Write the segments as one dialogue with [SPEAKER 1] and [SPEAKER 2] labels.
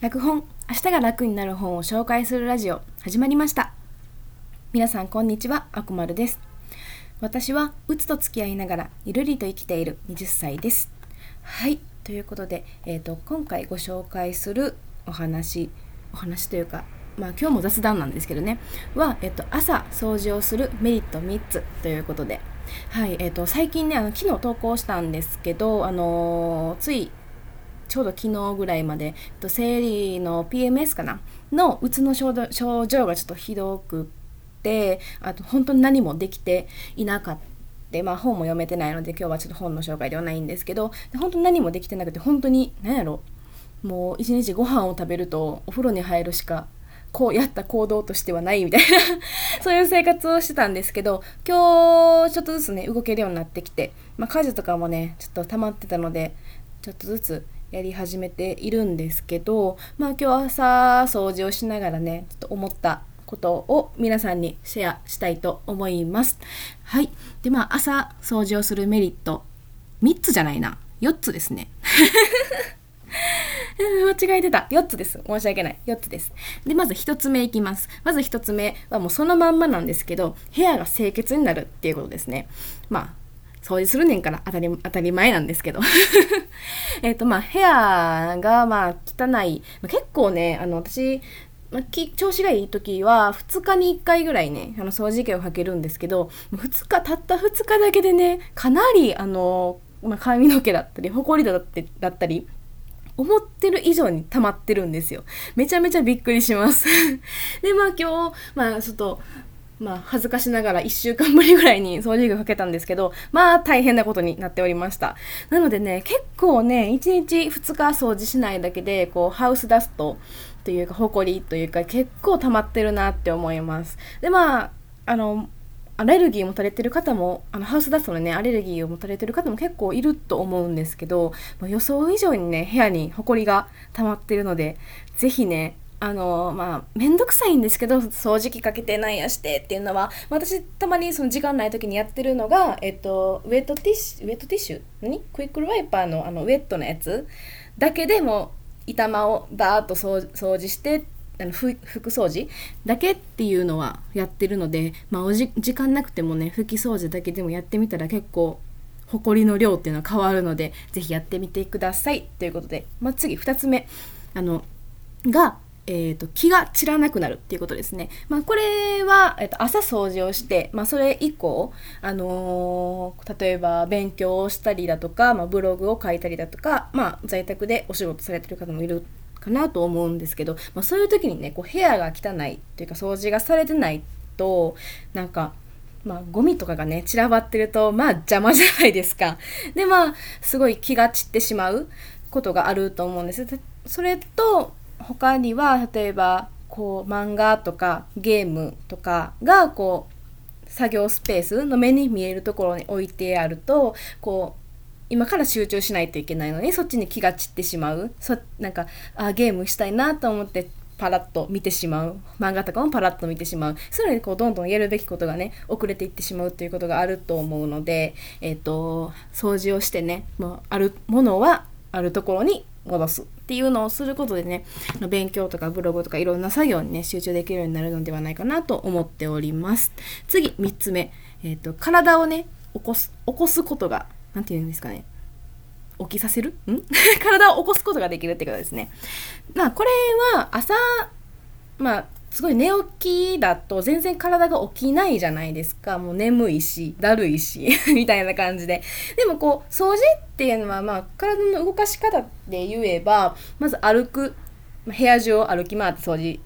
[SPEAKER 1] 楽本明日が楽になる本を紹介するラジオ始まりました。皆さんこんにちはあくまるです。私はうつと付き合いながらゆるりと生きている20歳です。はいということで、えーと、今回ご紹介するお話お話というかまあ今日も雑談なんですけどねは、えっと、朝掃除をするメリット3つということで。はいえーと、最近ねあの昨日投稿したんですけど、あのー、ついちょうど昨日ぐらいまでと、生理の PMS かな？のうつの症状がちょっとひどくってあと本当に何もできていなかった。まあ、本も読めてないので今日はちょっと本の紹介ではないんですけど本当に何もできてなくて本当に何やろ？もう一日ご飯を食べるとお風呂に入るしかこうやった行動としてはないみたいな そういう生活をしてたんですけど今日ちょっとずつね動けるようになってきて、まあ、家事とかもねちょっと溜まってたのでちょっとずつやり始めているんですけど、まあ今日朝掃除をしながらね、ちょっと思ったことを皆さんにシェアしたいと思います。はい。で、まあ朝掃除をするメリット、3つじゃないな。4つですね。間違えてた。4つです。申し訳ない。4つです。で、まず1つ目いきます。まず1つ目はもうそのまんまなんですけど、部屋が清潔になるっていうことですね。まあ、掃除するねんから当たり当たり前なんですけど。えっとまあ部屋がまあ汚い、まあ、結構ねあの私まあ、調子がいい時は2日に1回ぐらいねあの掃除機をかけるんですけど2日たった2日だけでねかなりあの、まあ、髪の毛だったりほこりだってだったり思ってる以上に溜まってるんですよ。めちゃめちゃびっくりします。でまあ今日まあちょっとまあ、恥ずかしながら1週間ぶりぐらいに掃除機かけたんですけど、まあ、大変なことになっておりました。なのでね、結構ね、1日2日掃除しないだけで、こう、ハウスダストというか、ホコリというか、結構溜まってるなって思います。で、まあ、あの、アレルギー持たれてる方も、あの、ハウスダストのね、アレルギーを持たれてる方も結構いると思うんですけど、予想以上にね、部屋にホコリが溜まってるので、ぜひね、あのまあ面倒くさいんですけど掃除機かけてなんやしてっていうのは私たまにその時間ない時にやってるのが、えっと、ウェットティッシュウェットティッシュ？何？クイックルワイパーのあのウェットのやつ？だけでも板間をバーッと掃除してあの拭く掃除？だけっていうのはやってるので、まあ、おじ時間なくてもね拭き掃除だけでもやってみたら結構ほこりの量っていうのは変わるので是非やってみてください。ということで、まあ、次2つ目。あのがえーと、気が散らなくなるっていうことですね。まあ、これは、えーと、朝掃除をして、まあ、それ以降、あのー、例えば勉強をしたりだとか、まあ、ブログを書いたりだとか、まあ、在宅でお仕事されてる方もいるかなと思うんですけど、まあ、そういう時にねこう部屋が汚いというか掃除がされてないとなんかまあ、ゴミとかがね散らばってるとまあ邪魔じゃないですか。でまあすごい気が散ってしまうことがあると思うんです。それと他には例えばこう漫画とかゲームとかがこう作業スペースの目に見えるところに置いてあるとこう今から集中しないといけないのにそっちに気が散ってしまう。そなんかあゲームしたいなと思ってパラッと見てしまう。漫画とかもパラッと見てしまう。それにこうどんどんやるべきことがね遅れていってしまうということがあると思うので、えーと、掃除をしてねもうあるものはあるところに戻すっていうのをすることでね勉強とかブログとかいろんな作業にね集中できるようになるのではないかなと思っております。次3つ目、えーと、体をね起こす起こすことが何て言うんですかね。起きさせる？ん？体を起こすことができるってことですね。まあこれは朝まあすごい寝起きだと全然体が起きないじゃないですか。もう眠いし、だるいし、みたいな感じで。でもこう、掃除っていうのはまあ体の動かし方で言えば、まず歩く、部屋中を歩き回って掃除、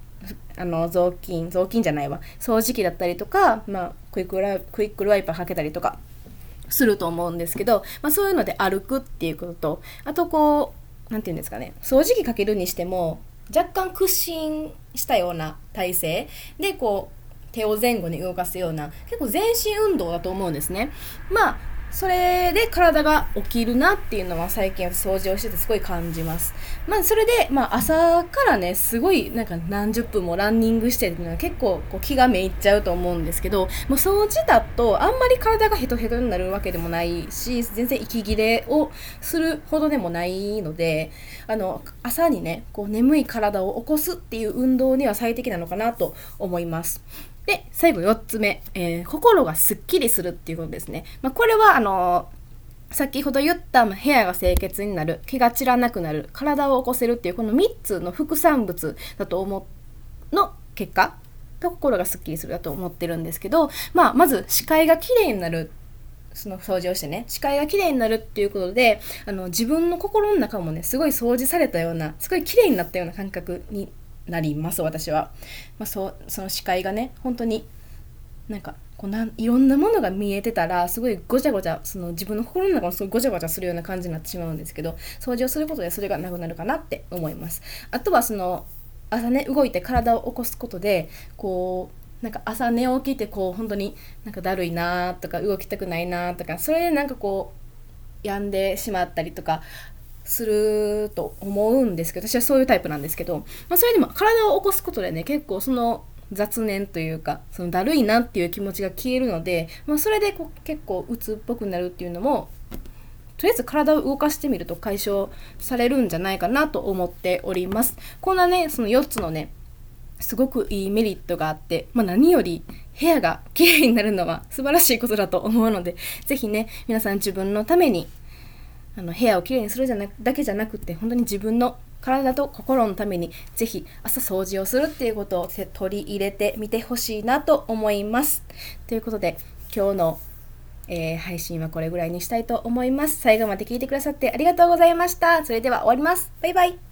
[SPEAKER 1] あの、雑巾、雑巾じゃないわ。掃除機だったりとか、まあ、クイックラクイックルワイパーかけたりとかすると思うんですけど、まあそういうので歩くっていうことと、あとこう、なんていうんですかね、掃除機かけるにしても、若干屈伸したような体勢でこう手を前後に動かすような結構全身運動だと思うんですね。まあそれで体が起きるなっていうのは最近掃除をしててすごい感じます。まあそれで、まあ朝からね、すごいなんか何十分もランニングしてるのは結構こう気がめいっちゃうと思うんですけど、もう掃除だとあんまり体がヘトヘトになるわけでもないし、全然息切れをするほどでもないので、あの、朝にね、こう眠い体を起こすっていう運動には最適なのかなと思います。で、最後4つ目、えー、心がすっきりするっていうことですね。まあ、これは、あのー、先ほど言った部屋が清潔になる、気が散らなくなる、体を起こせるっていうこの3つの副産物だと思う、の結果が心がすっきりするだと思ってるんですけど、まあ、まず視界がきれいになるその掃除をしてね視界がきれいになるっていうことであの自分の心の中もねすごい掃除されたようなすごいきれいになったような感覚になります私は、まあ、そその視界がね本当になんかこうなんいろんなものが見えてたらすごいごちゃごちゃその自分の心の中もすごいごちゃごちゃするような感じになってしまうんですけど掃除をすることでそれがなくなるかなって思います。あとはその朝ね動いて体を起こすことでこうなんか朝寝起きてこう本当になんかだるいなとか動きたくないなとかそれでなんかこう病んでしまったりとかすると思うんですけど私はそういうタイプなんですけど、まあ、それでも体を起こすことでね結構その雑念というかそのだるいなっていう気持ちが消えるので、まあ、それでこう結構鬱っぽくなるっていうのもとりあえず体を動かしてみると解消されるんじゃないかなと思っております。こんなねその4つのねすごくいいメリットがあって、まあ、何より部屋が綺麗になるのは素晴らしいことだと思うので是非ね皆さん自分のためにあの部屋をきれいにするじゃなだけじゃなくて本当に自分の体と心のためにぜひ朝掃除をするっていうことを取り入れてみてほしいなと思います。ということで今日の、えー、配信はこれぐらいにしたいと思います。最後まで聞いてくださってありがとうございました。それでは終わります。バイバイ。